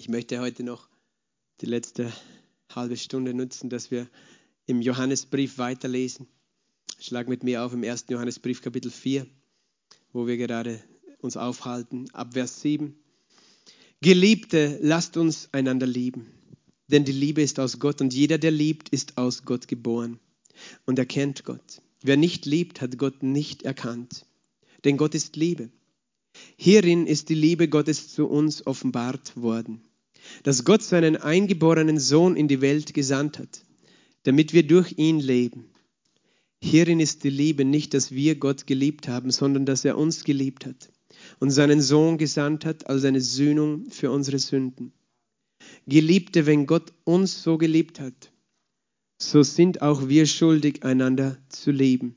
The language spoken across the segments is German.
Ich möchte heute noch die letzte halbe Stunde nutzen, dass wir im Johannesbrief weiterlesen. Schlag mit mir auf im 1. Johannesbrief Kapitel 4, wo wir gerade uns aufhalten, ab Vers 7. Geliebte, lasst uns einander lieben, denn die Liebe ist aus Gott und jeder, der liebt, ist aus Gott geboren und erkennt Gott. Wer nicht liebt, hat Gott nicht erkannt, denn Gott ist Liebe. Hierin ist die Liebe Gottes zu uns offenbart worden dass Gott seinen eingeborenen Sohn in die Welt gesandt hat, damit wir durch ihn leben. Hierin ist die Liebe nicht, dass wir Gott geliebt haben, sondern dass er uns geliebt hat und seinen Sohn gesandt hat als eine Sühnung für unsere Sünden. Geliebte, wenn Gott uns so geliebt hat, so sind auch wir schuldig, einander zu lieben.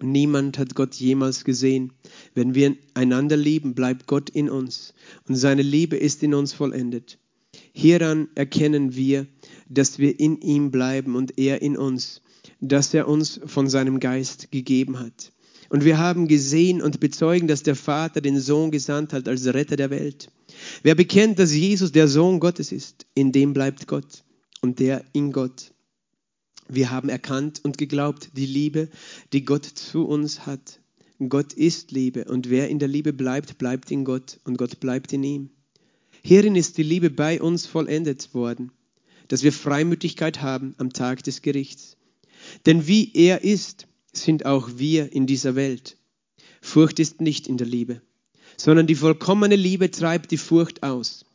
Niemand hat Gott jemals gesehen. Wenn wir einander lieben, bleibt Gott in uns und seine Liebe ist in uns vollendet. Hieran erkennen wir, dass wir in ihm bleiben und er in uns, dass er uns von seinem Geist gegeben hat. Und wir haben gesehen und bezeugen, dass der Vater den Sohn gesandt hat als Retter der Welt. Wer bekennt, dass Jesus der Sohn Gottes ist, in dem bleibt Gott und der in Gott. Wir haben erkannt und geglaubt die Liebe, die Gott zu uns hat. Gott ist Liebe und wer in der Liebe bleibt, bleibt in Gott und Gott bleibt in ihm. Hierin ist die Liebe bei uns vollendet worden, dass wir Freimütigkeit haben am Tag des Gerichts. Denn wie er ist, sind auch wir in dieser Welt. Furcht ist nicht in der Liebe, sondern die vollkommene Liebe treibt die Furcht aus.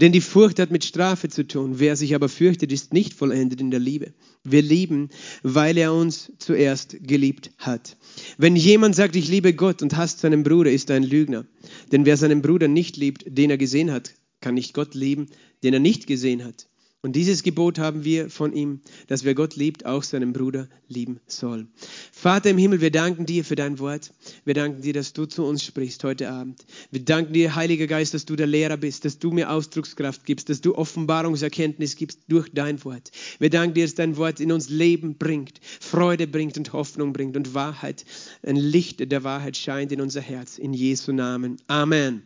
Denn die Furcht hat mit Strafe zu tun. Wer sich aber fürchtet, ist nicht vollendet in der Liebe. Wir lieben, weil er uns zuerst geliebt hat. Wenn jemand sagt, ich liebe Gott und hasst seinen Bruder, ist er ein Lügner. Denn wer seinen Bruder nicht liebt, den er gesehen hat, kann nicht Gott lieben, den er nicht gesehen hat. Und dieses Gebot haben wir von ihm, dass wer Gott liebt, auch seinen Bruder lieben soll. Vater im Himmel, wir danken dir für dein Wort. Wir danken dir, dass du zu uns sprichst heute Abend. Wir danken dir, Heiliger Geist, dass du der Lehrer bist, dass du mir Ausdruckskraft gibst, dass du Offenbarungserkenntnis gibst durch dein Wort. Wir danken dir, dass dein Wort in uns Leben bringt, Freude bringt und Hoffnung bringt und Wahrheit, ein Licht der Wahrheit scheint in unser Herz. In Jesu Namen. Amen.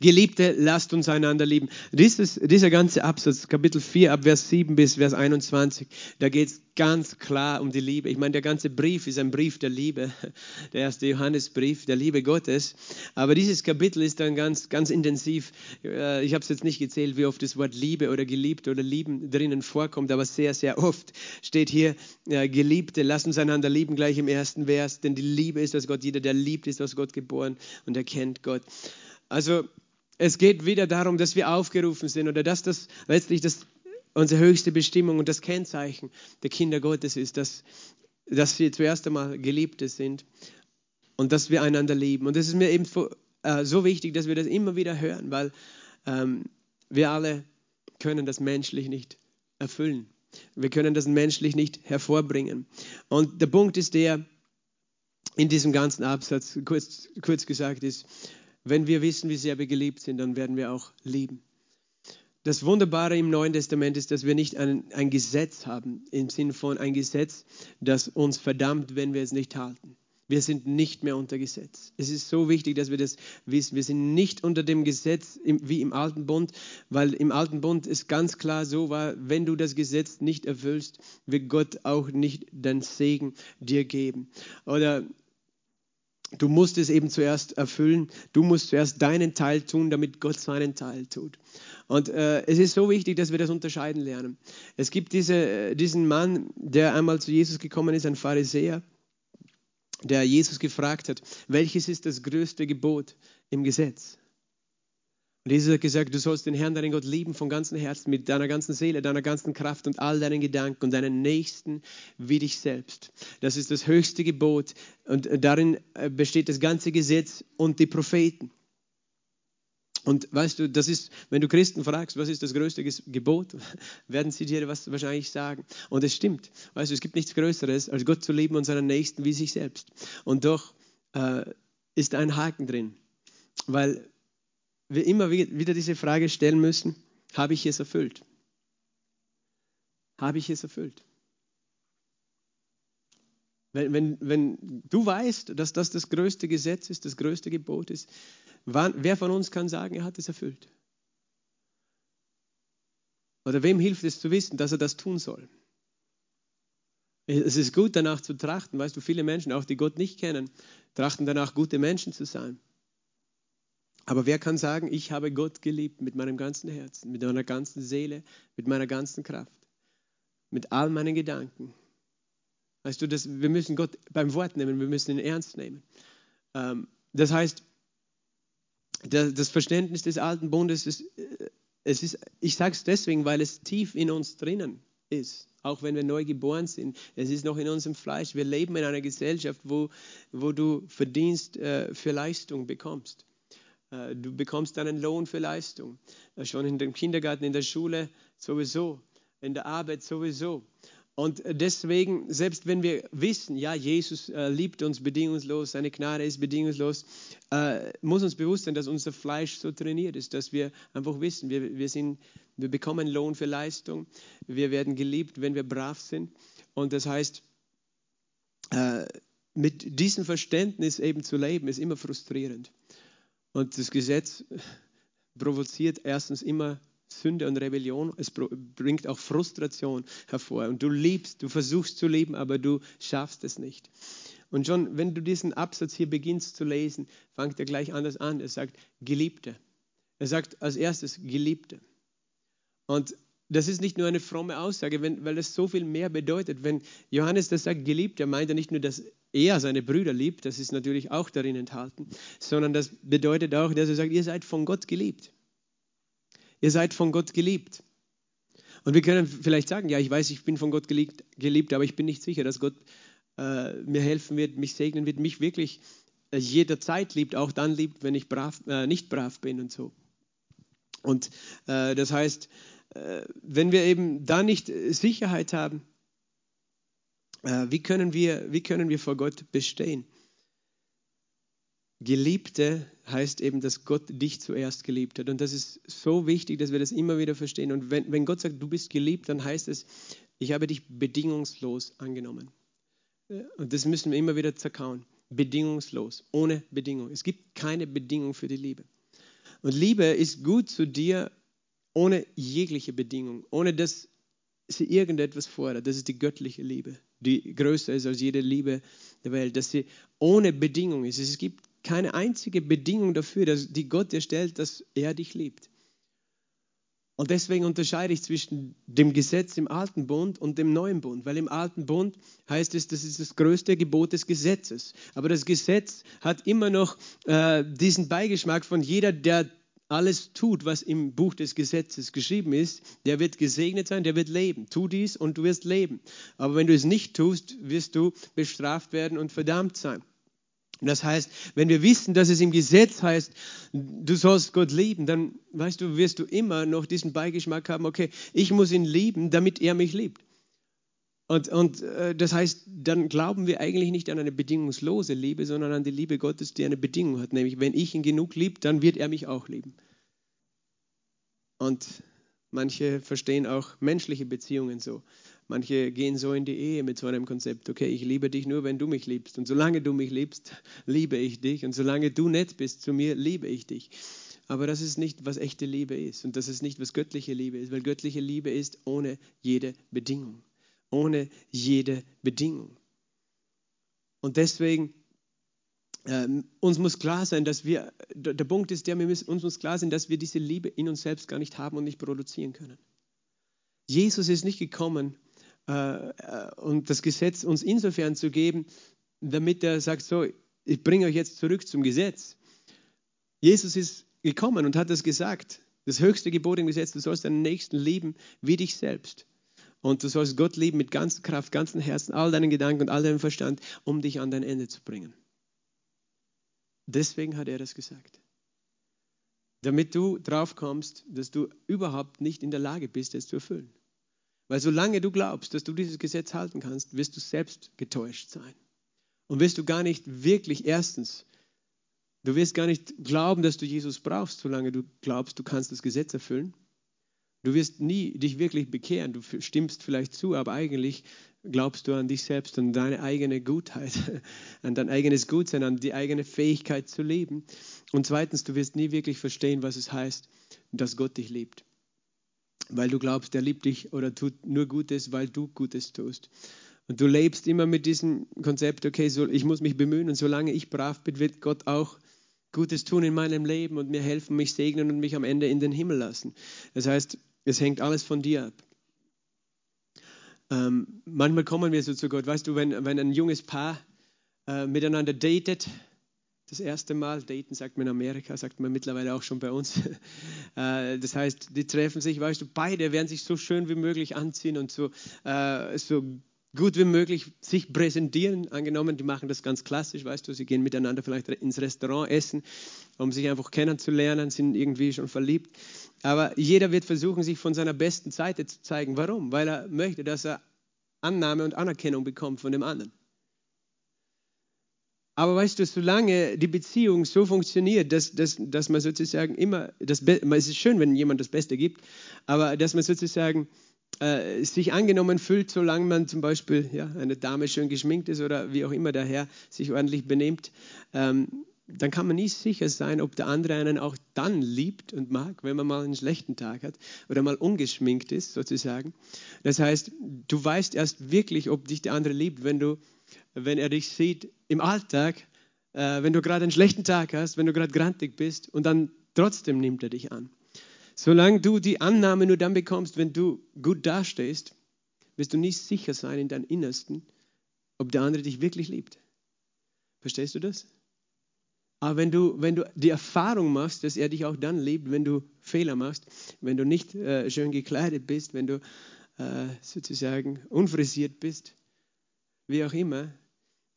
Geliebte, lasst uns einander lieben. Dieses, dieser ganze Absatz, Kapitel 4, ab Vers 7 bis Vers 21, da geht es ganz klar um die Liebe. Ich meine, der ganze Brief ist ein Brief der Liebe, der erste Johannesbrief der Liebe Gottes. Aber dieses Kapitel ist dann ganz, ganz intensiv. Äh, ich habe es jetzt nicht gezählt, wie oft das Wort Liebe oder geliebt oder lieben drinnen vorkommt, aber sehr, sehr oft steht hier, Geliebte, lasst uns einander lieben, gleich im ersten Vers, denn die Liebe ist aus Gott. Jeder, der liebt, ist aus Gott geboren und erkennt Gott. Also es geht wieder darum, dass wir aufgerufen sind oder dass das letztlich das, unsere höchste Bestimmung und das Kennzeichen der Kinder Gottes ist, dass, dass wir zuerst einmal Geliebte sind und dass wir einander lieben. Und das ist mir eben äh, so wichtig, dass wir das immer wieder hören, weil ähm, wir alle können das menschlich nicht erfüllen. Wir können das menschlich nicht hervorbringen. Und der Punkt ist der, in diesem ganzen Absatz, kurz, kurz gesagt, ist, wenn wir wissen, wie sehr wir geliebt sind, dann werden wir auch lieben. Das Wunderbare im Neuen Testament ist, dass wir nicht ein, ein Gesetz haben, im Sinne von ein Gesetz, das uns verdammt, wenn wir es nicht halten. Wir sind nicht mehr unter Gesetz. Es ist so wichtig, dass wir das wissen. Wir sind nicht unter dem Gesetz wie im Alten Bund, weil im Alten Bund ist ganz klar so war, wenn du das Gesetz nicht erfüllst, wird Gott auch nicht den Segen dir geben. Oder Du musst es eben zuerst erfüllen. Du musst zuerst deinen Teil tun, damit Gott seinen Teil tut. Und äh, es ist so wichtig, dass wir das unterscheiden lernen. Es gibt diese, äh, diesen Mann, der einmal zu Jesus gekommen ist, ein Pharisäer, der Jesus gefragt hat, welches ist das größte Gebot im Gesetz? Und Jesus hat gesagt, du sollst den Herrn, deinen Gott lieben von ganzem Herzen, mit deiner ganzen Seele, deiner ganzen Kraft und all deinen Gedanken und deinen Nächsten wie dich selbst. Das ist das höchste Gebot und darin äh, besteht das ganze Gesetz und die Propheten. Und weißt du, das ist, wenn du Christen fragst, was ist das größte Gebot, werden sie dir was wahrscheinlich sagen. Und es stimmt. Weißt du, es gibt nichts Größeres, als Gott zu lieben und seinen Nächsten wie sich selbst. Und doch äh, ist ein Haken drin. Weil wir immer wieder diese Frage stellen müssen, habe ich es erfüllt? Habe ich es erfüllt? Wenn, wenn, wenn du weißt, dass das das größte Gesetz ist, das größte Gebot ist, wann, wer von uns kann sagen, er hat es erfüllt? Oder wem hilft es zu wissen, dass er das tun soll? Es ist gut, danach zu trachten. Weißt du, viele Menschen, auch die Gott nicht kennen, trachten danach, gute Menschen zu sein. Aber wer kann sagen, ich habe Gott geliebt mit meinem ganzen Herzen, mit meiner ganzen Seele, mit meiner ganzen Kraft, mit all meinen Gedanken? Weißt du, das, wir müssen Gott beim Wort nehmen, wir müssen ihn ernst nehmen. Ähm, das heißt, das Verständnis des alten Bundes ist, äh, es ist ich sage es deswegen, weil es tief in uns drinnen ist, auch wenn wir neu geboren sind. Es ist noch in unserem Fleisch. Wir leben in einer Gesellschaft, wo, wo du Verdienst äh, für Leistung bekommst. Äh, du bekommst einen Lohn für Leistung. Äh, schon in dem Kindergarten, in der Schule sowieso, in der Arbeit sowieso. Und deswegen, selbst wenn wir wissen, ja, Jesus äh, liebt uns bedingungslos, seine Gnade ist bedingungslos, äh, muss uns bewusst sein, dass unser Fleisch so trainiert ist, dass wir einfach wissen, wir, wir, sind, wir bekommen Lohn für Leistung, wir werden geliebt, wenn wir brav sind. Und das heißt, äh, mit diesem Verständnis eben zu leben, ist immer frustrierend. Und das Gesetz provoziert erstens immer Sünde und Rebellion. Es bringt auch Frustration hervor. Und du liebst, du versuchst zu leben, aber du schaffst es nicht. Und schon, wenn du diesen Absatz hier beginnst zu lesen, fängt er gleich anders an. Er sagt Geliebte. Er sagt als erstes Geliebte. Und das ist nicht nur eine fromme Aussage, wenn, weil es so viel mehr bedeutet. Wenn Johannes das sagt, geliebt, er meint er nicht nur, dass er seine Brüder liebt, das ist natürlich auch darin enthalten, sondern das bedeutet auch, dass er sagt, ihr seid von Gott geliebt. Ihr seid von Gott geliebt. Und wir können vielleicht sagen, ja, ich weiß, ich bin von Gott geliebt, geliebt aber ich bin nicht sicher, dass Gott äh, mir helfen wird, mich segnen wird, mich wirklich äh, jederzeit liebt, auch dann liebt, wenn ich brav, äh, nicht brav bin und so. Und äh, das heißt, äh, wenn wir eben da nicht Sicherheit haben, äh, wie, können wir, wie können wir vor Gott bestehen? Geliebte heißt eben, dass Gott dich zuerst geliebt hat. Und das ist so wichtig, dass wir das immer wieder verstehen. Und wenn, wenn Gott sagt, du bist geliebt, dann heißt es, ich habe dich bedingungslos angenommen. Und das müssen wir immer wieder zerkauen. Bedingungslos, ohne Bedingung. Es gibt keine Bedingung für die Liebe. Und Liebe ist gut zu dir ohne jegliche Bedingung, ohne dass sie irgendetwas fordert. Das ist die göttliche Liebe, die größer ist als jede Liebe der Welt, dass sie ohne Bedingung ist. Es gibt keine einzige Bedingung dafür, dass, die Gott dir stellt, dass er dich liebt. Und deswegen unterscheide ich zwischen dem Gesetz im alten Bund und dem neuen Bund, weil im alten Bund heißt es, das ist das größte Gebot des Gesetzes. Aber das Gesetz hat immer noch äh, diesen Beigeschmack von jeder, der alles tut, was im Buch des Gesetzes geschrieben ist, der wird gesegnet sein, der wird leben. Tu dies und du wirst leben. Aber wenn du es nicht tust, wirst du bestraft werden und verdammt sein. Das heißt, wenn wir wissen, dass es im Gesetz heißt, du sollst Gott lieben, dann weißt du, wirst du immer noch diesen Beigeschmack haben, okay, ich muss ihn lieben, damit er mich liebt. Und, und äh, das heißt, dann glauben wir eigentlich nicht an eine bedingungslose Liebe, sondern an die Liebe Gottes, die eine Bedingung hat, nämlich wenn ich ihn genug liebe, dann wird er mich auch lieben. Und manche verstehen auch menschliche Beziehungen so. Manche gehen so in die Ehe mit so einem Konzept, okay, ich liebe dich nur, wenn du mich liebst. Und solange du mich liebst, liebe ich dich. Und solange du nett bist zu mir, liebe ich dich. Aber das ist nicht, was echte Liebe ist. Und das ist nicht, was göttliche Liebe ist, weil göttliche Liebe ist ohne jede Bedingung. Ohne jede Bedingung. Und deswegen, ähm, uns muss klar sein, dass wir, der Punkt ist der, müssen, uns muss klar sein, dass wir diese Liebe in uns selbst gar nicht haben und nicht produzieren können. Jesus ist nicht gekommen, äh, äh, und das Gesetz uns insofern zu geben, damit er sagt, so, ich bringe euch jetzt zurück zum Gesetz. Jesus ist gekommen und hat das gesagt. Das höchste Gebot im Gesetz, du sollst deinen Nächsten lieben wie dich selbst. Und du sollst Gott lieben mit ganzer Kraft, ganzem Herzen, all deinen Gedanken und all deinem Verstand, um dich an dein Ende zu bringen. Deswegen hat er das gesagt. Damit du drauf kommst, dass du überhaupt nicht in der Lage bist, es zu erfüllen. Weil solange du glaubst, dass du dieses Gesetz halten kannst, wirst du selbst getäuscht sein. Und wirst du gar nicht wirklich, erstens, du wirst gar nicht glauben, dass du Jesus brauchst, solange du glaubst, du kannst das Gesetz erfüllen. Du wirst nie dich wirklich bekehren. Du stimmst vielleicht zu, aber eigentlich glaubst du an dich selbst, an deine eigene Gutheit, an dein eigenes Gutsein, an die eigene Fähigkeit zu leben. Und zweitens, du wirst nie wirklich verstehen, was es heißt, dass Gott dich liebt. weil du glaubst, er liebt dich oder tut nur Gutes, weil du Gutes tust. Und du lebst immer mit diesem Konzept, okay, so, ich muss mich bemühen und solange ich brav bin, wird Gott auch Gutes tun in meinem Leben und mir helfen, mich segnen und mich am Ende in den Himmel lassen. Das heißt, es hängt alles von dir ab. Ähm, manchmal kommen wir so zu Gott, weißt du, wenn, wenn ein junges Paar äh, miteinander datet, das erste Mal, daten sagt man in Amerika, sagt man mittlerweile auch schon bei uns. äh, das heißt, die treffen sich, weißt du, beide werden sich so schön wie möglich anziehen und so, äh, so gut wie möglich sich präsentieren. Angenommen, die machen das ganz klassisch, weißt du, sie gehen miteinander vielleicht ins Restaurant essen, um sich einfach kennenzulernen, sind irgendwie schon verliebt. Aber jeder wird versuchen, sich von seiner besten Seite zu zeigen. Warum? Weil er möchte, dass er Annahme und Anerkennung bekommt von dem anderen. Aber weißt du, solange die Beziehung so funktioniert, dass, dass, dass man sozusagen immer, das es ist schön, wenn jemand das Beste gibt, aber dass man sozusagen äh, sich angenommen fühlt, solange man zum Beispiel ja, eine Dame schön geschminkt ist oder wie auch immer der Herr sich ordentlich benimmt, ähm, dann kann man nie sicher sein, ob der andere einen auch dann liebt und mag, wenn man mal einen schlechten Tag hat oder mal ungeschminkt ist, sozusagen. Das heißt, du weißt erst wirklich, ob dich der andere liebt, wenn, du, wenn er dich sieht im Alltag, äh, wenn du gerade einen schlechten Tag hast, wenn du gerade grantig bist und dann trotzdem nimmt er dich an. Solange du die Annahme nur dann bekommst, wenn du gut dastehst, wirst du nicht sicher sein in deinem Innersten, ob der andere dich wirklich liebt. Verstehst du das? Aber wenn du, wenn du die Erfahrung machst, dass er dich auch dann liebt, wenn du Fehler machst, wenn du nicht äh, schön gekleidet bist, wenn du äh, sozusagen unfrisiert bist, wie auch immer,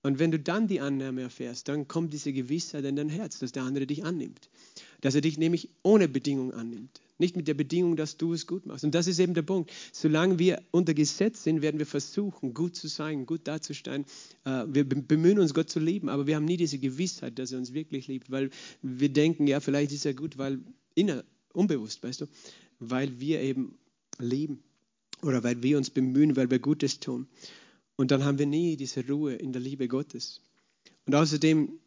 und wenn du dann die Annahme erfährst, dann kommt diese Gewissheit in dein Herz, dass der andere dich annimmt. Dass er dich nämlich ohne Bedingung annimmt. Nicht mit der Bedingung, dass du es gut machst. Und das ist eben der Punkt. Solange wir unter Gesetz sind, werden wir versuchen, gut zu sein, gut dazustehen. Äh, wir bemühen uns, Gott zu lieben, aber wir haben nie diese Gewissheit, dass er uns wirklich liebt, weil wir denken, ja, vielleicht ist er gut, weil inner, unbewusst, weißt du, weil wir eben lieben oder weil wir uns bemühen, weil wir Gutes tun. Und dann haben wir nie diese Ruhe in der Liebe Gottes. Und außerdem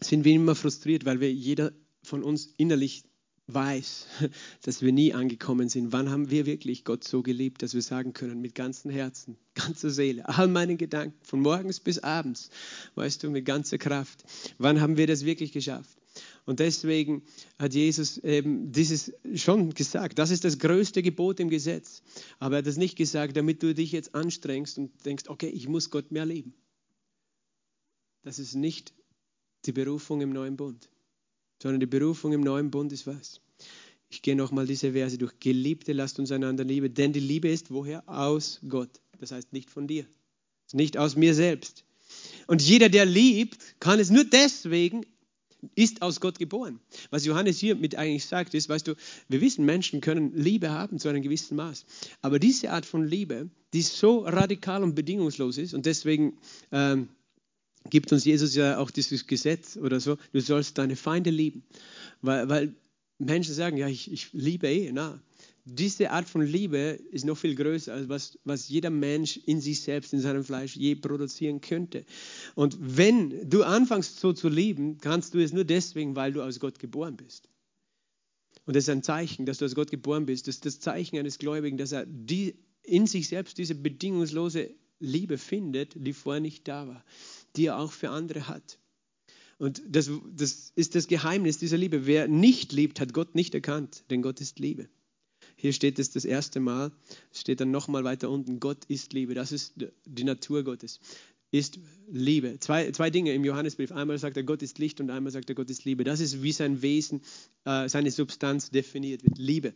sind wir immer frustriert, weil wir jeder von uns innerlich weiß, dass wir nie angekommen sind. Wann haben wir wirklich Gott so geliebt, dass wir sagen können, mit ganzem Herzen, ganzer Seele, all meinen Gedanken, von morgens bis abends, weißt du, mit ganzer Kraft. Wann haben wir das wirklich geschafft? Und deswegen hat Jesus eben dieses schon gesagt. Das ist das größte Gebot im Gesetz. Aber er hat es nicht gesagt, damit du dich jetzt anstrengst und denkst, okay, ich muss Gott mehr lieben. Das ist nicht die Berufung im neuen Bund sondern die Berufung im neuen Bund ist was? Ich gehe nochmal diese Verse durch. Geliebte, lasst uns einander lieben, denn die Liebe ist woher? Aus Gott. Das heißt nicht von dir, nicht aus mir selbst. Und jeder, der liebt, kann es nur deswegen, ist aus Gott geboren. Was Johannes hier mit eigentlich sagt, ist, weißt du, wir wissen, Menschen können Liebe haben zu einem gewissen Maß. Aber diese Art von Liebe, die so radikal und bedingungslos ist und deswegen ähm, gibt uns Jesus ja auch dieses Gesetz oder so, du sollst deine Feinde lieben. Weil, weil Menschen sagen, ja, ich, ich liebe eh. Na, diese Art von Liebe ist noch viel größer, als was, was jeder Mensch in sich selbst, in seinem Fleisch je produzieren könnte. Und wenn du anfängst so zu lieben, kannst du es nur deswegen, weil du aus Gott geboren bist. Und das ist ein Zeichen, dass du aus Gott geboren bist. Das ist das Zeichen eines Gläubigen, dass er die, in sich selbst diese bedingungslose Liebe findet, die vorher nicht da war die er auch für andere hat. Und das, das ist das Geheimnis dieser Liebe. Wer nicht liebt, hat Gott nicht erkannt, denn Gott ist Liebe. Hier steht es das erste Mal, steht dann nochmal weiter unten, Gott ist Liebe. Das ist die Natur Gottes, ist Liebe. Zwei, zwei Dinge im Johannesbrief. Einmal sagt er, Gott ist Licht und einmal sagt er, Gott ist Liebe. Das ist, wie sein Wesen, äh, seine Substanz definiert wird. Liebe.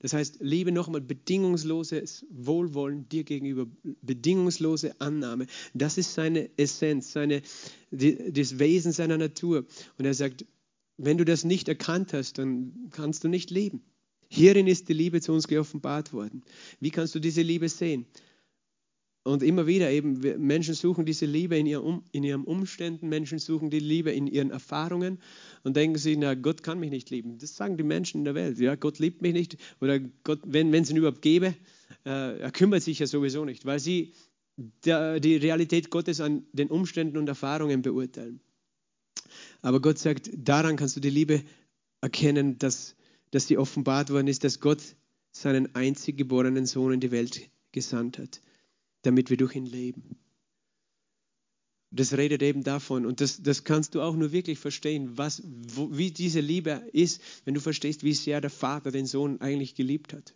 Das heißt, Liebe nochmal, bedingungsloses Wohlwollen dir gegenüber, bedingungslose Annahme. Das ist seine Essenz, seine, die, das Wesen seiner Natur. Und er sagt, wenn du das nicht erkannt hast, dann kannst du nicht leben. Hierin ist die Liebe zu uns geoffenbart worden. Wie kannst du diese Liebe sehen? Und immer wieder eben, Menschen suchen diese Liebe in, ihrem, in ihren Umständen, Menschen suchen die Liebe in ihren Erfahrungen und denken sich, na, Gott kann mich nicht lieben. Das sagen die Menschen in der Welt. Ja, Gott liebt mich nicht oder Gott, wenn es ihn überhaupt gäbe, äh, er kümmert sich ja sowieso nicht, weil sie der, die Realität Gottes an den Umständen und Erfahrungen beurteilen. Aber Gott sagt, daran kannst du die Liebe erkennen, dass, dass die offenbart worden ist, dass Gott seinen einzig geborenen Sohn in die Welt gesandt hat, damit wir durch ihn leben. Das redet eben davon und das, das kannst du auch nur wirklich verstehen, was, wo, wie diese Liebe ist, wenn du verstehst, wie sehr der Vater den Sohn eigentlich geliebt hat.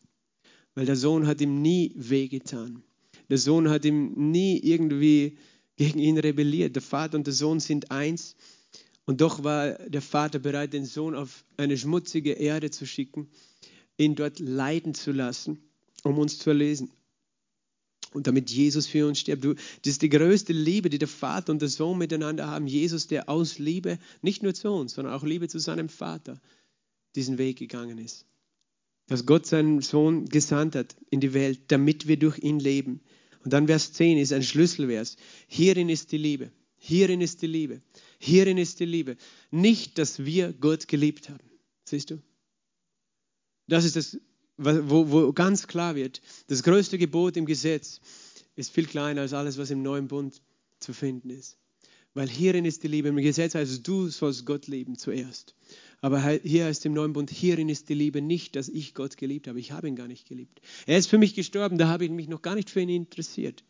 Weil der Sohn hat ihm nie wehgetan. Der Sohn hat ihm nie irgendwie gegen ihn rebelliert. Der Vater und der Sohn sind eins. Und doch war der Vater bereit, den Sohn auf eine schmutzige Erde zu schicken, ihn dort leiden zu lassen, um uns zu erlesen. Und damit Jesus für uns stirbt. Das ist die größte Liebe, die der Vater und der Sohn miteinander haben. Jesus, der aus Liebe, nicht nur zu uns, sondern auch Liebe zu seinem Vater, diesen Weg gegangen ist. Dass Gott seinen Sohn gesandt hat in die Welt, damit wir durch ihn leben. Und dann Vers 10 ist ein Schlüsselvers. Hierin ist die Liebe. Hierin ist die Liebe. Hierin ist die Liebe. Nicht, dass wir Gott geliebt haben. Siehst du? Das ist das wo, wo ganz klar wird, das größte Gebot im Gesetz ist viel kleiner als alles, was im neuen Bund zu finden ist. Weil hierin ist die Liebe. Im Gesetz heißt du sollst Gott lieben zuerst. Aber hier heißt im neuen Bund, hierin ist die Liebe nicht, dass ich Gott geliebt habe. Ich habe ihn gar nicht geliebt. Er ist für mich gestorben, da habe ich mich noch gar nicht für ihn interessiert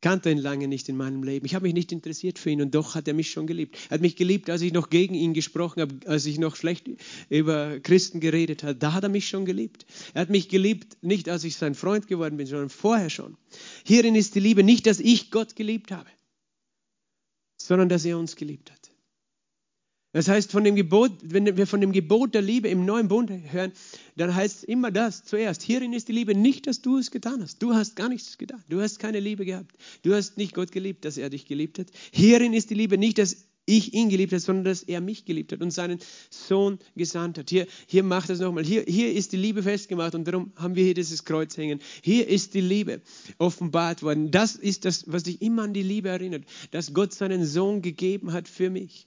kannte ihn lange nicht in meinem Leben. Ich habe mich nicht interessiert für ihn und doch hat er mich schon geliebt. Er hat mich geliebt, als ich noch gegen ihn gesprochen habe, als ich noch schlecht über Christen geredet habe. Da hat er mich schon geliebt. Er hat mich geliebt, nicht als ich sein Freund geworden bin, sondern vorher schon. Hierin ist die Liebe nicht, dass ich Gott geliebt habe, sondern dass er uns geliebt hat. Das heißt, von dem Gebot, wenn wir von dem Gebot der Liebe im neuen Bund hören, dann heißt es immer das zuerst. Hierin ist die Liebe nicht, dass du es getan hast. Du hast gar nichts getan. Du hast keine Liebe gehabt. Du hast nicht Gott geliebt, dass er dich geliebt hat. Hierin ist die Liebe nicht, dass ich ihn geliebt habe, sondern dass er mich geliebt hat und seinen Sohn gesandt hat. Hier, hier macht es nochmal. Hier, hier ist die Liebe festgemacht und darum haben wir hier dieses Kreuz hängen. Hier ist die Liebe offenbart worden. Das ist das, was dich immer an die Liebe erinnert, dass Gott seinen Sohn gegeben hat für mich.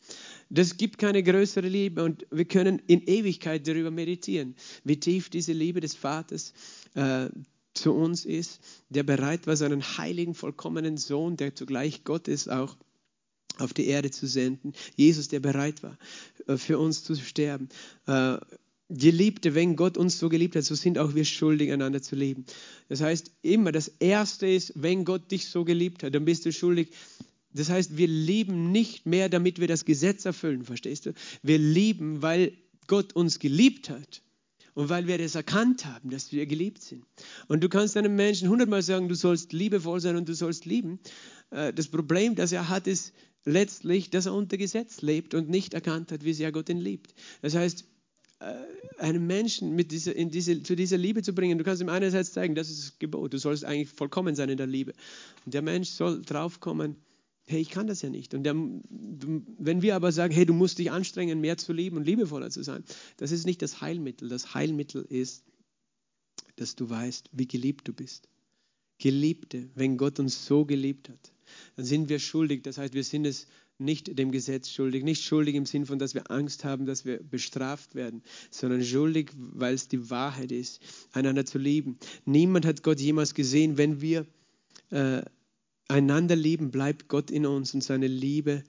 Das gibt keine größere Liebe und wir können in Ewigkeit darüber meditieren, wie tief diese Liebe des Vaters äh, zu uns ist, der bereit war, seinen heiligen, vollkommenen Sohn, der zugleich Gott ist, auch auf die Erde zu senden. Jesus, der bereit war, äh, für uns zu sterben. Äh, Geliebte, wenn Gott uns so geliebt hat, so sind auch wir schuldig, einander zu lieben. Das heißt, immer das Erste ist, wenn Gott dich so geliebt hat, dann bist du schuldig, das heißt, wir lieben nicht mehr, damit wir das Gesetz erfüllen, verstehst du? Wir lieben, weil Gott uns geliebt hat und weil wir das erkannt haben, dass wir geliebt sind. Und du kannst einem Menschen hundertmal sagen, du sollst liebevoll sein und du sollst lieben. Äh, das Problem, das er hat, ist letztlich, dass er unter Gesetz lebt und nicht erkannt hat, wie sehr Gott ihn liebt. Das heißt, äh, einen Menschen mit dieser, in diese, zu dieser Liebe zu bringen. Du kannst ihm einerseits zeigen, das ist das Gebot, du sollst eigentlich vollkommen sein in der Liebe. Und der Mensch soll draufkommen, hey, ich kann das ja nicht. Und der, wenn wir aber sagen, hey, du musst dich anstrengen, mehr zu lieben und liebevoller zu sein, das ist nicht das Heilmittel. Das Heilmittel ist, dass du weißt, wie geliebt du bist. Geliebte, wenn Gott uns so geliebt hat, dann sind wir schuldig. Das heißt, wir sind es nicht dem Gesetz schuldig, nicht schuldig im Sinn von, dass wir Angst haben, dass wir bestraft werden, sondern schuldig, weil es die Wahrheit ist, einander zu lieben. Niemand hat Gott jemals gesehen, wenn wir äh, einander lieben, bleibt Gott in uns und seine Liebe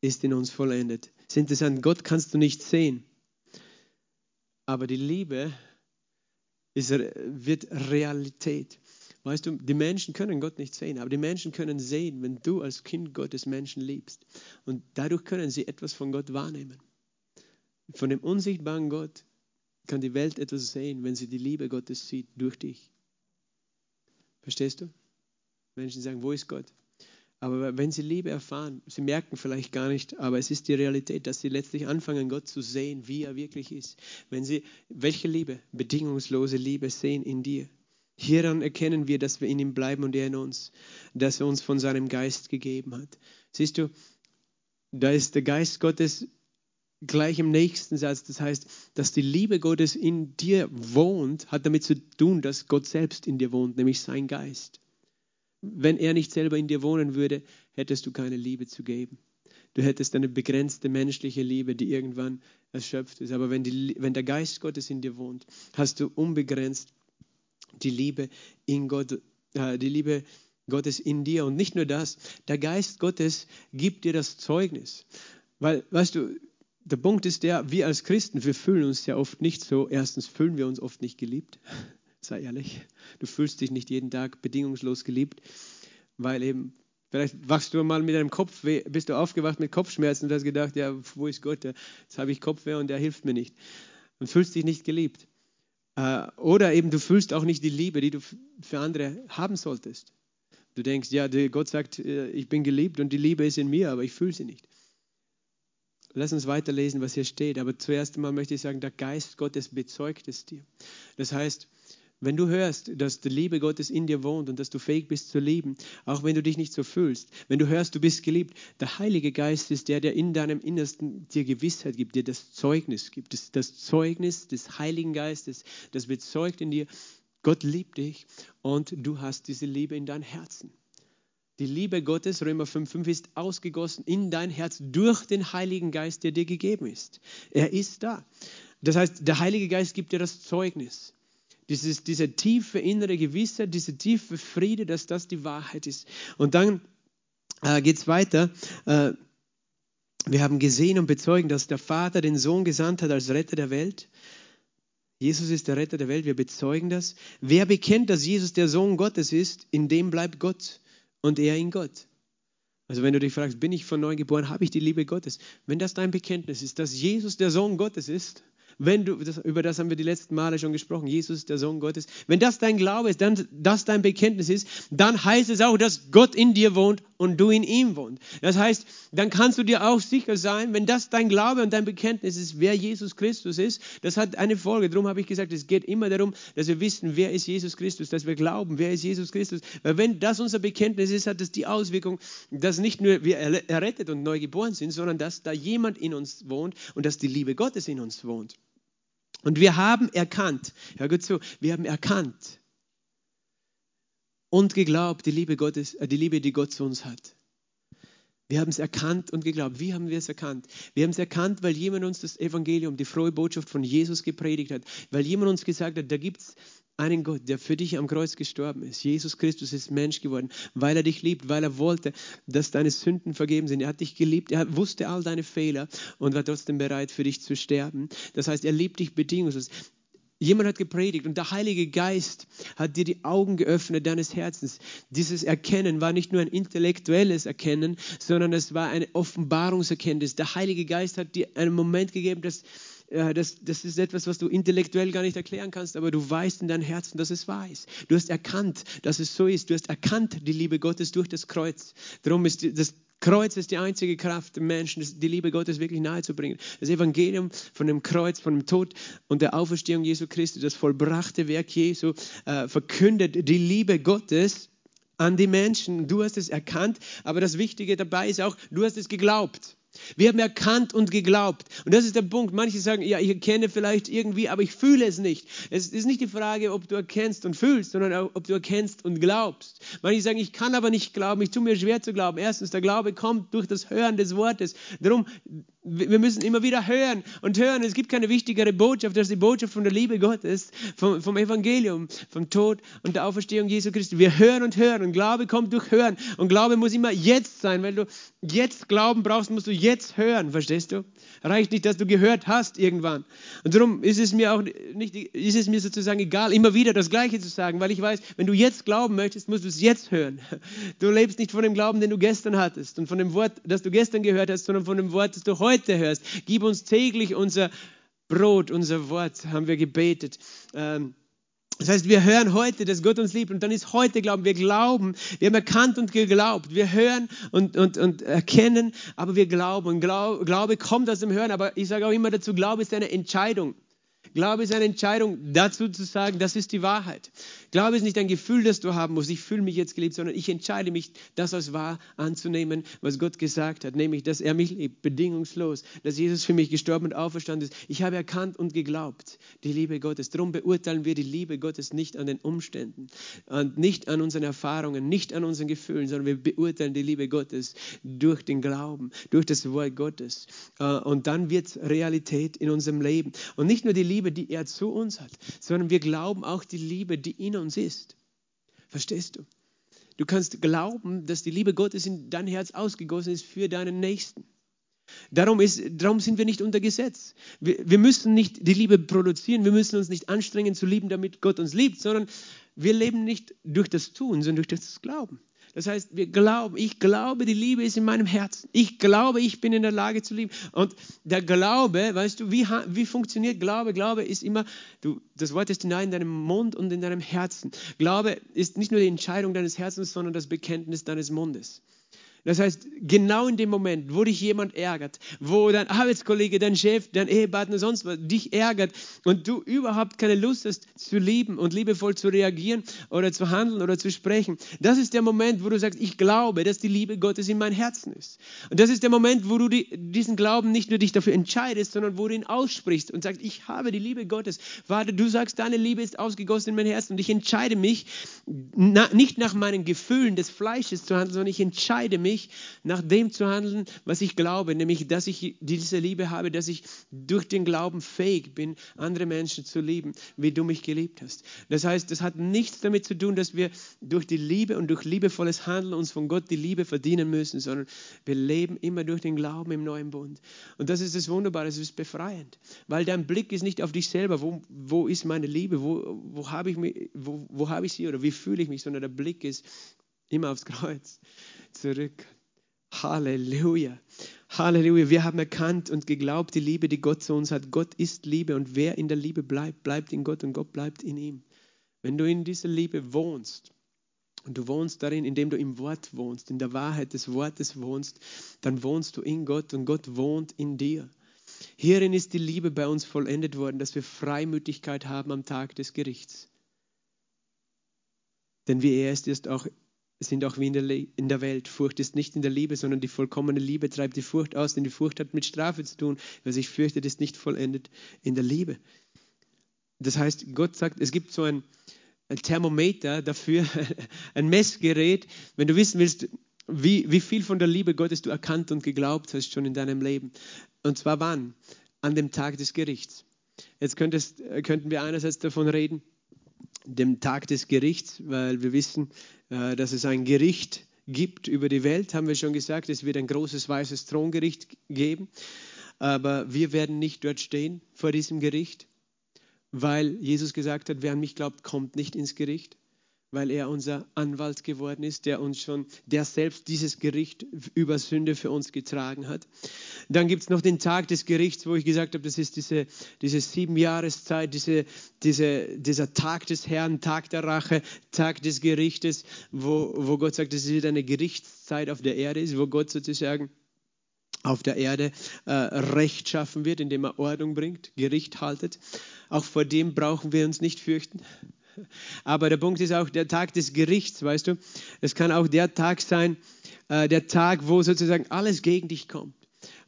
ist in uns vollendet. Das ist interessant, Gott kannst du nicht sehen, aber die Liebe ist, wird Realität. Weißt du, die Menschen können Gott nicht sehen, aber die Menschen können sehen, wenn du als Kind Gottes Menschen liebst. Und dadurch können sie etwas von Gott wahrnehmen. Von dem unsichtbaren Gott kann die Welt etwas sehen, wenn sie die Liebe Gottes sieht durch dich. Verstehst du? Menschen sagen, wo ist Gott? Aber wenn sie Liebe erfahren, sie merken vielleicht gar nicht, aber es ist die Realität, dass sie letztlich anfangen, Gott zu sehen, wie er wirklich ist. Wenn sie, welche Liebe? Bedingungslose Liebe sehen in dir. Hieran erkennen wir, dass wir in ihm bleiben und er in uns, dass er uns von seinem Geist gegeben hat. Siehst du, da ist der Geist Gottes gleich im nächsten Satz. Das heißt, dass die Liebe Gottes in dir wohnt, hat damit zu tun, dass Gott selbst in dir wohnt, nämlich sein Geist. Wenn er nicht selber in dir wohnen würde, hättest du keine Liebe zu geben. Du hättest eine begrenzte menschliche Liebe, die irgendwann erschöpft ist. Aber wenn, die, wenn der Geist Gottes in dir wohnt, hast du unbegrenzt die Liebe in Gott, äh, die Liebe Gottes in dir. Und nicht nur das, der Geist Gottes gibt dir das Zeugnis. Weil, weißt du, der Punkt ist der, wir als Christen, wir fühlen uns ja oft nicht so. Erstens fühlen wir uns oft nicht geliebt. Sei ehrlich. Du fühlst dich nicht jeden Tag bedingungslos geliebt, weil eben, vielleicht wachst du mal mit deinem Kopfweh, bist du aufgewacht mit Kopfschmerzen und hast gedacht, ja, wo ist Gott? Jetzt habe ich Kopfweh und er hilft mir nicht. Und fühlst dich nicht geliebt. Äh, oder eben du fühlst auch nicht die Liebe, die du für andere haben solltest. Du denkst, ja, Gott sagt, äh, ich bin geliebt und die Liebe ist in mir, aber ich fühle sie nicht. Lass uns weiterlesen, was hier steht. Aber zuerst einmal möchte ich sagen, der Geist Gottes bezeugt es dir. Das heißt, wenn du hörst, dass die Liebe Gottes in dir wohnt und dass du fähig bist zu lieben, auch wenn du dich nicht so fühlst, wenn du hörst, du bist geliebt, der Heilige Geist ist der, der in deinem Innersten dir Gewissheit gibt, dir das Zeugnis gibt, das, das Zeugnis des Heiligen Geistes, das bezeugt in dir, Gott liebt dich und du hast diese Liebe in deinem Herzen. Die Liebe Gottes, Römer 5,5, ist ausgegossen in dein Herz durch den Heiligen Geist, der dir gegeben ist. Er ist da. Das heißt, der Heilige Geist gibt dir das Zeugnis. Dieses, diese tiefe innere Gewissheit, diese tiefe Friede, dass das die Wahrheit ist. Und dann äh, geht es weiter. Äh, wir haben gesehen und bezeugen, dass der Vater den Sohn gesandt hat als Retter der Welt. Jesus ist der Retter der Welt, wir bezeugen das. Wer bekennt, dass Jesus der Sohn Gottes ist, in dem bleibt Gott und er in Gott. Also wenn du dich fragst, bin ich von neuem geboren, habe ich die Liebe Gottes? Wenn das dein Bekenntnis ist, dass Jesus der Sohn Gottes ist, wenn du, das, über das haben wir die letzten Male schon gesprochen, Jesus der Sohn Gottes, wenn das dein Glaube ist, dann das dein Bekenntnis ist, dann heißt es auch, dass Gott in dir wohnt und du in ihm wohnst. Das heißt, dann kannst du dir auch sicher sein, wenn das dein Glaube und dein Bekenntnis ist, wer Jesus Christus ist, das hat eine Folge. Darum habe ich gesagt, es geht immer darum, dass wir wissen, wer ist Jesus Christus, dass wir glauben, wer ist Jesus Christus. Weil wenn das unser Bekenntnis ist, hat das die Auswirkung, dass nicht nur wir errettet und neu geboren sind, sondern dass da jemand in uns wohnt und dass die Liebe Gottes in uns wohnt. Und wir haben erkannt, hör gut zu, wir haben erkannt und geglaubt, die Liebe Gottes, äh, die Liebe, die Gott zu uns hat. Wir haben es erkannt und geglaubt. Wie haben wir es erkannt? Wir haben es erkannt, weil jemand uns das Evangelium, die frohe Botschaft von Jesus gepredigt hat. Weil jemand uns gesagt hat, da gibt es einen Gott, der für dich am Kreuz gestorben ist. Jesus Christus ist Mensch geworden, weil er dich liebt, weil er wollte, dass deine Sünden vergeben sind. Er hat dich geliebt, er wusste all deine Fehler und war trotzdem bereit, für dich zu sterben. Das heißt, er liebt dich bedingungslos. Jemand hat gepredigt und der Heilige Geist hat dir die Augen geöffnet deines Herzens. Dieses Erkennen war nicht nur ein intellektuelles Erkennen, sondern es war eine Offenbarungserkenntnis. Der Heilige Geist hat dir einen Moment gegeben, dass das, das ist etwas, was du intellektuell gar nicht erklären kannst, aber du weißt in deinem Herzen, dass es wahr ist. Du hast erkannt, dass es so ist. Du hast erkannt die Liebe Gottes durch das Kreuz. Darum ist das Kreuz ist die einzige Kraft, dem Menschen die Liebe Gottes wirklich nahezubringen. Das Evangelium von dem Kreuz, von dem Tod und der Auferstehung Jesu Christi, das vollbrachte Werk Jesu, äh, verkündet die Liebe Gottes an die Menschen. Du hast es erkannt, aber das Wichtige dabei ist auch, du hast es geglaubt. Wir haben erkannt und geglaubt. Und das ist der Punkt. Manche sagen, ja, ich erkenne vielleicht irgendwie, aber ich fühle es nicht. Es ist nicht die Frage, ob du erkennst und fühlst, sondern ob du erkennst und glaubst. Manche sagen, ich kann aber nicht glauben, ich tue mir schwer zu glauben. Erstens, der Glaube kommt durch das Hören des Wortes. Darum, wir müssen immer wieder hören und hören. Es gibt keine wichtigere Botschaft als die Botschaft von der Liebe Gottes, vom, vom Evangelium, vom Tod und der Auferstehung Jesu Christi. Wir hören und hören und Glaube kommt durch Hören. Und Glaube muss immer jetzt sein. Weil du jetzt Glauben brauchst, musst du jetzt hören. Verstehst du? Reicht nicht, dass du gehört hast irgendwann. Und darum ist es mir auch nicht, ist es mir sozusagen egal, immer wieder das Gleiche zu sagen, weil ich weiß, wenn du jetzt glauben möchtest, musst du es jetzt hören. Du lebst nicht von dem Glauben, den du gestern hattest und von dem Wort, das du gestern gehört hast, sondern von dem Wort, das du heute hörst. Gib uns täglich unser Brot, unser Wort, haben wir gebetet. Ähm, das heißt, wir hören heute, dass Gott uns liebt und dann ist heute Glauben. Wir glauben, wir haben erkannt und geglaubt. Wir hören und, und, und erkennen, aber wir glauben. Und Glaube kommt aus dem Hören, aber ich sage auch immer dazu, Glaube ist eine Entscheidung. Glaube ist eine Entscheidung, dazu zu sagen, das ist die Wahrheit. Glaube ist nicht ein Gefühl, das du haben musst, ich fühle mich jetzt geliebt, sondern ich entscheide mich, das als wahr anzunehmen, was Gott gesagt hat, nämlich, dass er mich liebt, bedingungslos, dass Jesus für mich gestorben und auferstanden ist. Ich habe erkannt und geglaubt, die Liebe Gottes. Darum beurteilen wir die Liebe Gottes nicht an den Umständen und nicht an unseren Erfahrungen, nicht an unseren Gefühlen, sondern wir beurteilen die Liebe Gottes durch den Glauben, durch das Wort Gottes. Äh, und dann wird Realität in unserem Leben. Und nicht nur die Liebe, die er zu uns hat, sondern wir glauben auch die Liebe, die ihn uns ist. Verstehst du? Du kannst glauben, dass die Liebe Gottes in dein Herz ausgegossen ist für deinen Nächsten. Darum, ist, darum sind wir nicht unter Gesetz. Wir, wir müssen nicht die Liebe produzieren, wir müssen uns nicht anstrengen zu lieben, damit Gott uns liebt, sondern wir leben nicht durch das Tun, sondern durch das Glauben. Das heißt, wir glauben, ich glaube, die Liebe ist in meinem Herzen. Ich glaube, ich bin in der Lage zu lieben. Und der Glaube, weißt du, wie, wie funktioniert Glaube? Glaube ist immer, du, das Wort ist in deinem Mund und in deinem Herzen. Glaube ist nicht nur die Entscheidung deines Herzens, sondern das Bekenntnis deines Mundes. Das heißt, genau in dem Moment, wo dich jemand ärgert, wo dein Arbeitskollege, dein Chef, dein Ehepartner, sonst was dich ärgert und du überhaupt keine Lust hast zu lieben und liebevoll zu reagieren oder zu handeln oder zu sprechen, das ist der Moment, wo du sagst, ich glaube, dass die Liebe Gottes in mein Herzen ist. Und das ist der Moment, wo du die, diesen Glauben nicht nur dich dafür entscheidest, sondern wo du ihn aussprichst und sagst, ich habe die Liebe Gottes. Vater, du sagst, deine Liebe ist ausgegossen in mein Herz und ich entscheide mich, na, nicht nach meinen Gefühlen des Fleisches zu handeln, sondern ich entscheide mich, mich, nach dem zu handeln, was ich glaube, nämlich, dass ich diese Liebe habe, dass ich durch den Glauben fähig bin, andere Menschen zu lieben, wie du mich geliebt hast. Das heißt, das hat nichts damit zu tun, dass wir durch die Liebe und durch liebevolles Handeln uns von Gott die Liebe verdienen müssen, sondern wir leben immer durch den Glauben im neuen Bund. Und das ist das Wunderbare, es ist befreiend, weil dein Blick ist nicht auf dich selber, wo, wo ist meine Liebe, wo, wo habe ich, wo, wo hab ich sie oder wie fühle ich mich, sondern der Blick ist immer aufs Kreuz zurück. Halleluja. Halleluja. Wir haben erkannt und geglaubt, die Liebe, die Gott zu uns hat. Gott ist Liebe und wer in der Liebe bleibt, bleibt in Gott und Gott bleibt in ihm. Wenn du in dieser Liebe wohnst und du wohnst darin, indem du im Wort wohnst, in der Wahrheit des Wortes wohnst, dann wohnst du in Gott und Gott wohnt in dir. Hierin ist die Liebe bei uns vollendet worden, dass wir Freimütigkeit haben am Tag des Gerichts. Denn wie er ist, ist auch sind auch wie in der, in der Welt. Furcht ist nicht in der Liebe, sondern die vollkommene Liebe treibt die Furcht aus, denn die Furcht hat mit Strafe zu tun. Wer sich fürchtet, ist nicht vollendet in der Liebe. Das heißt, Gott sagt, es gibt so ein, ein Thermometer dafür, ein Messgerät, wenn du wissen willst, wie, wie viel von der Liebe Gottes du erkannt und geglaubt hast schon in deinem Leben. Und zwar wann? An dem Tag des Gerichts. Jetzt könntest, könnten wir einerseits davon reden, dem Tag des Gerichts, weil wir wissen, äh, dass es ein Gericht gibt über die Welt, haben wir schon gesagt, es wird ein großes weißes Throngericht geben, aber wir werden nicht dort stehen vor diesem Gericht, weil Jesus gesagt hat, wer an mich glaubt, kommt nicht ins Gericht weil er unser Anwalt geworden ist, der uns schon, der selbst dieses Gericht über Sünde für uns getragen hat. Dann gibt es noch den Tag des Gerichts, wo ich gesagt habe, das ist diese, diese sieben Jahreszeit, diese, diese, dieser Tag des Herrn, Tag der Rache, Tag des Gerichtes, wo, wo Gott sagt, dass es eine Gerichtszeit auf der Erde ist, wo Gott sozusagen auf der Erde äh, Recht schaffen wird, indem er Ordnung bringt, Gericht haltet. Auch vor dem brauchen wir uns nicht fürchten. Aber der Punkt ist auch der Tag des Gerichts, weißt du. Es kann auch der Tag sein, äh, der Tag, wo sozusagen alles gegen dich kommt.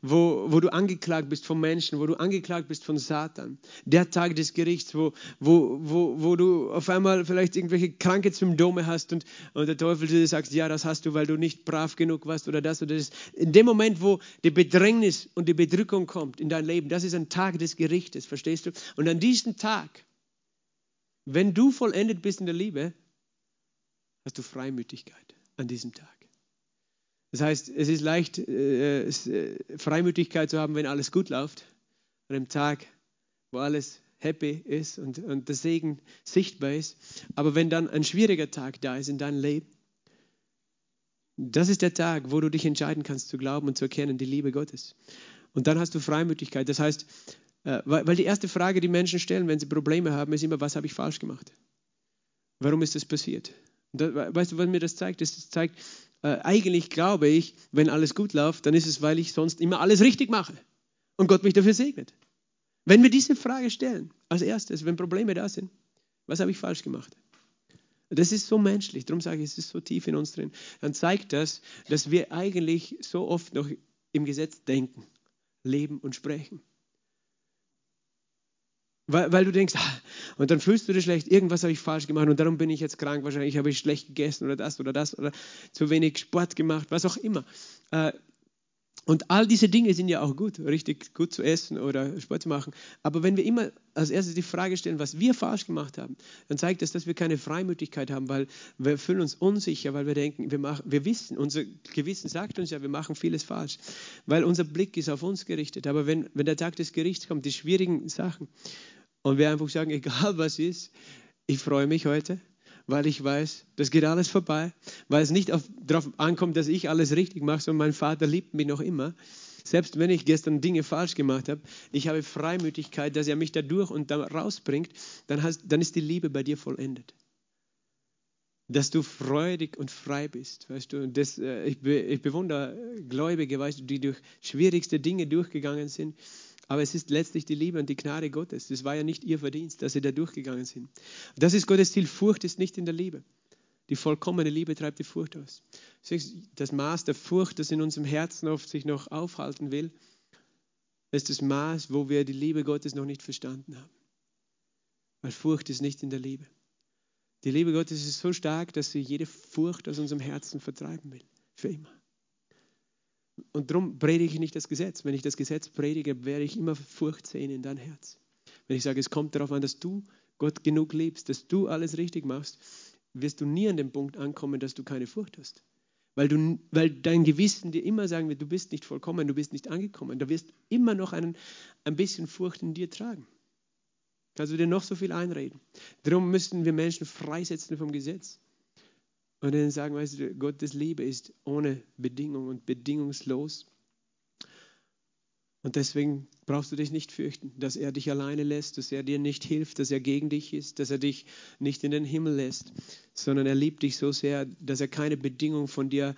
Wo, wo du angeklagt bist von Menschen, wo du angeklagt bist von Satan. Der Tag des Gerichts, wo, wo, wo, wo du auf einmal vielleicht irgendwelche kranke Symptome hast und, und der Teufel dir sagt, ja, das hast du, weil du nicht brav genug warst oder das oder das. In dem Moment, wo die Bedrängnis und die Bedrückung kommt in dein Leben, das ist ein Tag des Gerichtes, verstehst du? Und an diesem Tag, wenn du vollendet bist in der Liebe, hast du Freimütigkeit an diesem Tag. Das heißt, es ist leicht, äh, äh, Freimütigkeit zu haben, wenn alles gut läuft. An einem Tag, wo alles happy ist und, und der Segen sichtbar ist. Aber wenn dann ein schwieriger Tag da ist in deinem Leben, das ist der Tag, wo du dich entscheiden kannst zu glauben und zu erkennen, die Liebe Gottes. Und dann hast du Freimütigkeit. Das heißt, weil die erste Frage, die Menschen stellen, wenn sie Probleme haben, ist immer, was habe ich falsch gemacht? Warum ist das passiert? weißt du, was mir das zeigt? Das zeigt, äh, eigentlich glaube ich, wenn alles gut läuft, dann ist es, weil ich sonst immer alles richtig mache und Gott mich dafür segnet. Wenn wir diese Frage stellen, als erstes, wenn Probleme da sind, was habe ich falsch gemacht? Das ist so menschlich, darum sage ich, es ist so tief in uns drin. Dann zeigt das, dass wir eigentlich so oft noch im Gesetz denken, leben und sprechen. Weil, weil du denkst, ah, und dann fühlst du dich schlecht, irgendwas habe ich falsch gemacht und darum bin ich jetzt krank, wahrscheinlich habe ich schlecht gegessen oder das oder das oder zu wenig Sport gemacht, was auch immer. Äh, Und all diese Dinge sind ja auch gut, richtig gut zu essen oder Sport zu machen. Aber wenn wir immer als erstes die Frage stellen, was wir falsch gemacht haben, dann zeigt das, dass wir keine Freimütigkeit haben, weil wir fühlen uns unsicher, weil wir denken, wir, machen, wir wissen, unser Gewissen sagt uns ja, wir machen vieles falsch, weil unser Blick ist auf uns gerichtet. Aber wenn, wenn der Tag des Gerichts kommt, die schwierigen Sachen, und wir einfach sagen, egal was ist, ich freue mich heute, weil ich weiß, das geht alles vorbei, weil es nicht auf, darauf ankommt, dass ich alles richtig mache, sondern mein Vater liebt mich noch immer. Selbst wenn ich gestern Dinge falsch gemacht habe, ich habe Freimütigkeit, dass er mich da durch und da rausbringt, dann, hast, dann ist die Liebe bei dir vollendet. Dass du freudig und frei bist, weißt du. Das, äh, ich bewundere Gläubige, weißt du, die durch schwierigste Dinge durchgegangen sind aber es ist letztlich die Liebe und die Gnade Gottes. Das war ja nicht ihr Verdienst, dass sie da durchgegangen sind. Das ist Gottes Ziel. Furcht ist nicht in der Liebe. Die vollkommene Liebe treibt die Furcht aus. Das Maß der Furcht, das in unserem Herzen oft sich noch aufhalten will, ist das Maß, wo wir die Liebe Gottes noch nicht verstanden haben. Weil Furcht ist nicht in der Liebe. Die Liebe Gottes ist so stark, dass sie jede Furcht aus unserem Herzen vertreiben will. Für immer. Und darum predige ich nicht das Gesetz. Wenn ich das Gesetz predige, werde ich immer Furcht sehen in dein Herz. Wenn ich sage, es kommt darauf an, dass du Gott genug liebst, dass du alles richtig machst, wirst du nie an den Punkt ankommen, dass du keine Furcht hast. Weil, du, weil dein Gewissen dir immer sagen wird, du bist nicht vollkommen, du bist nicht angekommen. Da wirst immer noch einen, ein bisschen Furcht in dir tragen. Kannst du dir noch so viel einreden. Darum müssen wir Menschen freisetzen vom Gesetz. Und dann sagen, weißt du, Gottes Liebe ist ohne Bedingung und bedingungslos. Und deswegen brauchst du dich nicht fürchten, dass er dich alleine lässt, dass er dir nicht hilft, dass er gegen dich ist, dass er dich nicht in den Himmel lässt, sondern er liebt dich so sehr, dass er keine Bedingung von dir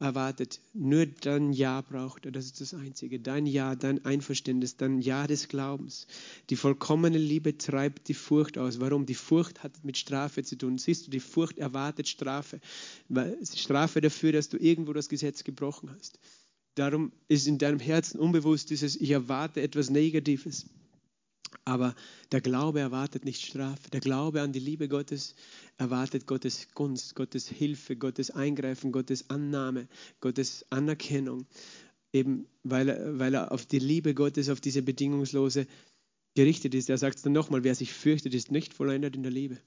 erwartet. Nur dein Ja braucht er, das ist das Einzige. Dein Ja, dein Einverständnis, dein Ja des Glaubens. Die vollkommene Liebe treibt die Furcht aus. Warum? Die Furcht hat mit Strafe zu tun. Siehst du, die Furcht erwartet Strafe. Strafe dafür, dass du irgendwo das Gesetz gebrochen hast. Darum ist in deinem Herzen unbewusst dieses, ich erwarte etwas Negatives. Aber der Glaube erwartet nicht Strafe. Der Glaube an die Liebe Gottes erwartet Gottes Gunst, Gottes Hilfe, Gottes Eingreifen, Gottes Annahme, Gottes Anerkennung. Eben weil er, weil er auf die Liebe Gottes, auf diese bedingungslose gerichtet ist. Er sagt es dann nochmal, wer sich fürchtet, ist nicht vollendet in der Liebe.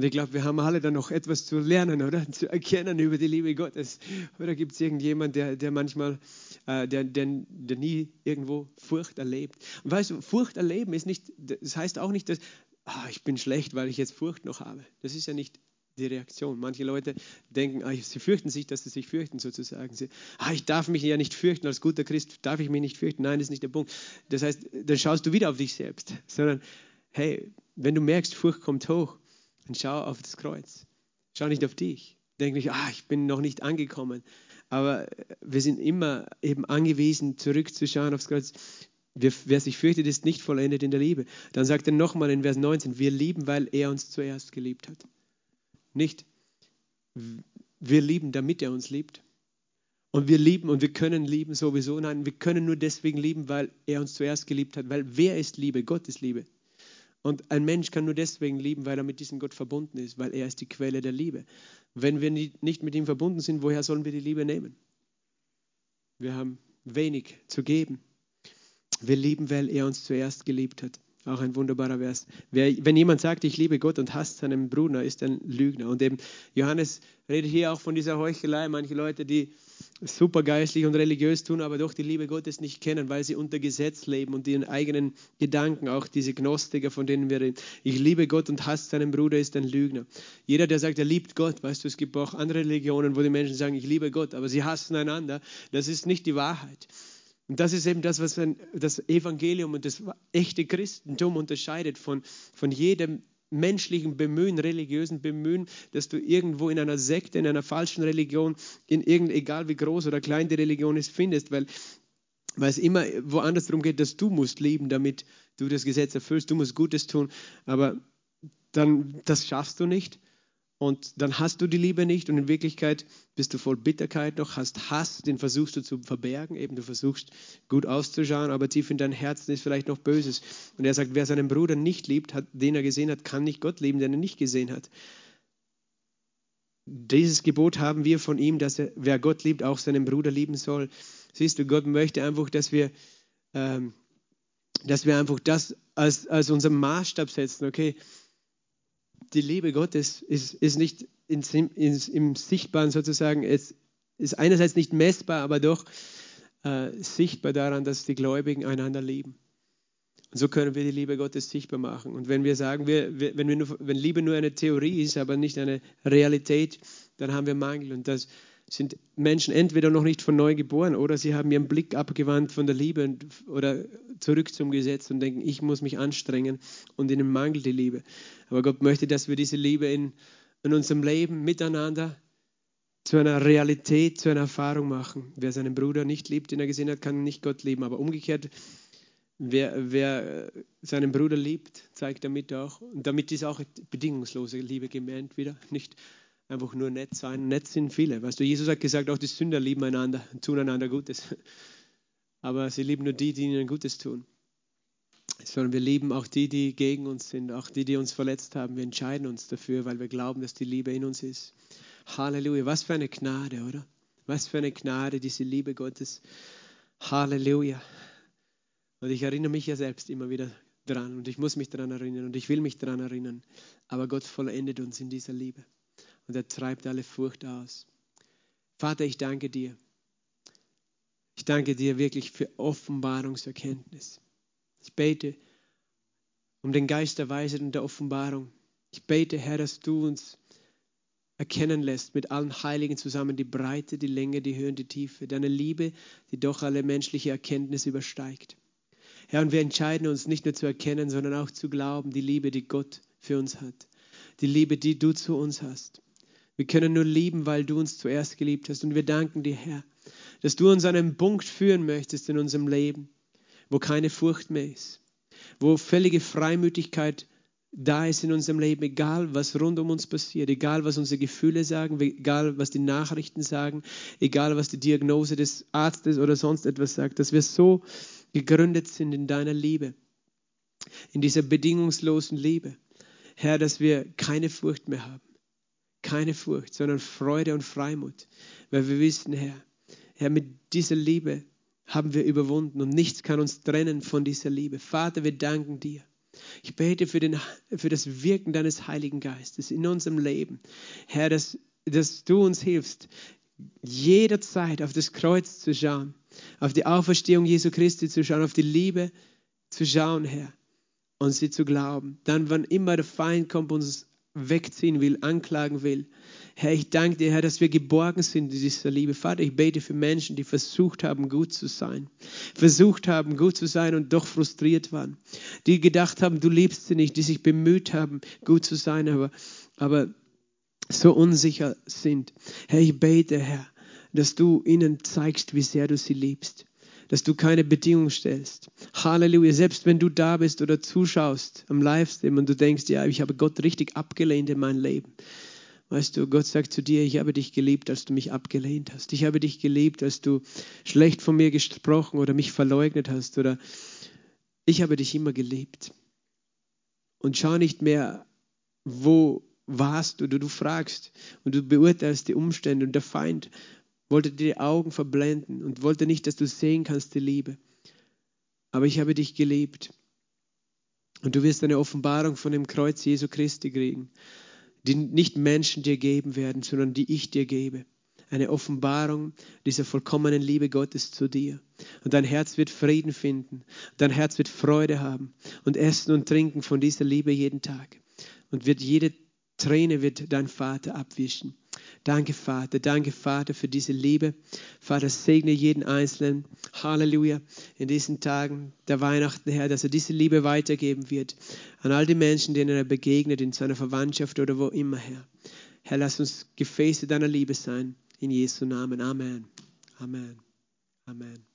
Und ich glaube, wir haben alle da noch etwas zu lernen, oder? Zu erkennen über die Liebe Gottes. Oder gibt es irgendjemand, der, der manchmal, äh, der, der, der nie irgendwo Furcht erlebt? Und weißt du, Furcht erleben ist nicht, das heißt auch nicht, dass ah, ich bin schlecht, weil ich jetzt Furcht noch habe. Das ist ja nicht die Reaktion. Manche Leute denken, ah, sie fürchten sich, dass sie sich fürchten, sozusagen. Sie, ah, ich darf mich ja nicht fürchten, als guter Christ darf ich mich nicht fürchten. Nein, das ist nicht der Punkt. Das heißt, dann schaust du wieder auf dich selbst, sondern hey, wenn du merkst, Furcht kommt hoch, und schau auf das Kreuz. Schau nicht auf dich. Denk nicht, ah, ich bin noch nicht angekommen. Aber wir sind immer eben angewiesen, zurückzuschauen aufs Kreuz. Wer sich fürchtet, ist nicht vollendet in der Liebe. Dann sagt er nochmal in Vers 19, wir lieben, weil er uns zuerst geliebt hat. Nicht, wir lieben, damit er uns liebt. Und wir lieben und wir können lieben sowieso. Nein, wir können nur deswegen lieben, weil er uns zuerst geliebt hat. Weil wer ist Liebe? Gott ist Liebe. Und ein Mensch kann nur deswegen lieben, weil er mit diesem Gott verbunden ist, weil er ist die Quelle der Liebe. Wenn wir nicht mit ihm verbunden sind, woher sollen wir die Liebe nehmen? Wir haben wenig zu geben. Wir lieben, weil er uns zuerst geliebt hat. Auch ein wunderbarer Vers. wenn jemand sagt, ich liebe Gott und hasst seinen Bruder, ist ein Lügner. Und eben Johannes redet hier auch von dieser Heuchelei. Manche Leute, die super geistlich und religiös tun, aber doch die Liebe Gottes nicht kennen, weil sie unter Gesetz leben und ihren eigenen Gedanken, auch diese Gnostiker, von denen wir reden. Ich liebe Gott und hasse seinen Bruder, ist ein Lügner. Jeder, der sagt, er liebt Gott, weißt du, es gibt auch andere Religionen, wo die Menschen sagen, ich liebe Gott, aber sie hassen einander. Das ist nicht die Wahrheit. Und das ist eben das, was das Evangelium und das echte Christentum unterscheidet von, von jedem menschlichen Bemühen, religiösen Bemühen, dass du irgendwo in einer Sekte, in einer falschen Religion, in irgend, egal wie groß oder klein die Religion ist, findest, weil, weil es immer woanders darum geht, dass du musst leben, damit du das Gesetz erfüllst, du musst Gutes tun, aber dann, das schaffst du nicht. Und dann hast du die Liebe nicht und in Wirklichkeit bist du voll Bitterkeit noch, hast Hass, den versuchst du zu verbergen, eben du versuchst gut auszuschauen, aber tief in deinem Herzen ist vielleicht noch Böses. Und er sagt, wer seinen Bruder nicht liebt, hat, den er gesehen hat, kann nicht Gott lieben, den er nicht gesehen hat. Dieses Gebot haben wir von ihm, dass er, wer Gott liebt, auch seinen Bruder lieben soll. Siehst du, Gott möchte einfach, dass wir, ähm, dass wir einfach das als, als unseren Maßstab setzen. Okay, die Liebe Gottes ist, ist nicht in, in, im Sichtbaren sozusagen, es ist einerseits nicht messbar, aber doch äh, sichtbar daran, dass die Gläubigen einander lieben. Und so können wir die Liebe Gottes sichtbar machen. Und wenn wir sagen, wir, wenn, wir nur, wenn Liebe nur eine Theorie ist, aber nicht eine Realität, dann haben wir Mangel. Und das sind Menschen entweder noch nicht von neu geboren oder sie haben ihren Blick abgewandt von der Liebe oder zurück zum Gesetz und denken, ich muss mich anstrengen und ihnen mangelt die Liebe. Aber Gott möchte, dass wir diese Liebe in, in unserem Leben miteinander zu einer Realität, zu einer Erfahrung machen. Wer seinen Bruder nicht liebt, den er gesehen hat, kann nicht Gott lieben. Aber umgekehrt, wer, wer seinen Bruder liebt, zeigt damit auch, und damit ist auch bedingungslose Liebe gemeint wieder, nicht einfach nur nett sein. Nett sind viele. Weißt du, Jesus hat gesagt, auch die Sünder lieben einander, tun einander Gutes. Aber sie lieben nur die, die ihnen Gutes tun. Sondern wir lieben auch die, die gegen uns sind, auch die, die uns verletzt haben. Wir entscheiden uns dafür, weil wir glauben, dass die Liebe in uns ist. Halleluja. Was für eine Gnade, oder? Was für eine Gnade, diese Liebe Gottes. Halleluja. Und ich erinnere mich ja selbst immer wieder dran und ich muss mich daran erinnern und ich will mich daran erinnern. Aber Gott vollendet uns in dieser Liebe und er treibt alle Furcht aus. Vater, ich danke dir. Ich danke dir wirklich für Offenbarungserkenntnis. Ich bete um den Geist der Weisheit und der Offenbarung. Ich bete, Herr, dass du uns erkennen lässt mit allen Heiligen zusammen die Breite, die Länge, die Höhe und die Tiefe, deine Liebe, die doch alle menschliche Erkenntnis übersteigt. Herr, und wir entscheiden uns nicht nur zu erkennen, sondern auch zu glauben, die Liebe, die Gott für uns hat, die Liebe, die du zu uns hast. Wir können nur lieben, weil du uns zuerst geliebt hast. Und wir danken dir, Herr, dass du uns an einen Punkt führen möchtest in unserem Leben, wo keine Furcht mehr ist, wo völlige Freimütigkeit da ist in unserem Leben, egal was rund um uns passiert, egal was unsere Gefühle sagen, egal was die Nachrichten sagen, egal was die Diagnose des Arztes oder sonst etwas sagt, dass wir so gegründet sind in deiner Liebe, in dieser bedingungslosen Liebe, Herr, dass wir keine Furcht mehr haben, keine Furcht, sondern Freude und Freimut, weil wir wissen, Herr, Herr, mit dieser Liebe haben wir überwunden und nichts kann uns trennen von dieser Liebe. Vater, wir danken dir ich bete für, den, für das Wirken deines Heiligen Geistes in unserem Leben. Herr, dass, dass du uns hilfst, jederzeit auf das Kreuz zu schauen, auf die Auferstehung Jesu Christi zu schauen, auf die Liebe zu schauen, Herr, und sie zu glauben. Dann, wann immer der Feind kommt uns wegziehen will, anklagen will, Herr, ich danke dir, Herr, dass wir geborgen sind in dieser Liebe. Vater, ich bete für Menschen, die versucht haben, gut zu sein. Versucht haben, gut zu sein und doch frustriert waren. Die gedacht haben, du liebst sie nicht, die sich bemüht haben, gut zu sein, aber, aber so unsicher sind. Herr, ich bete, Herr, dass du ihnen zeigst, wie sehr du sie liebst dass du keine Bedingung stellst. Halleluja. Selbst wenn du da bist oder zuschaust am Livestream und du denkst, ja, ich habe Gott richtig abgelehnt in mein Leben. Weißt du, Gott sagt zu dir, ich habe dich geliebt, als du mich abgelehnt hast. Ich habe dich geliebt, als du schlecht von mir gesprochen oder mich verleugnet hast. Oder ich habe dich immer geliebt. Und schau nicht mehr, wo warst du, du fragst und du beurteilst die Umstände und der Feind wollte dir die Augen verblenden und wollte nicht, dass du sehen kannst, die Liebe. Aber ich habe dich geliebt. Und du wirst eine Offenbarung von dem Kreuz Jesu Christi kriegen die nicht Menschen dir geben werden, sondern die ich dir gebe. Eine Offenbarung dieser vollkommenen Liebe Gottes zu dir. Und dein Herz wird Frieden finden. Dein Herz wird Freude haben und essen und trinken von dieser Liebe jeden Tag. Und wird jede Träne wird dein Vater abwischen. Danke, Vater. Danke, Vater, für diese Liebe. Vater, segne jeden Einzelnen. Halleluja. In diesen Tagen der Weihnachten, Herr, dass er diese Liebe weitergeben wird an all die Menschen, denen er begegnet, in seiner Verwandtschaft oder wo immer, Herr. Herr, lass uns Gefäße deiner Liebe sein. In Jesu Namen. Amen. Amen. Amen.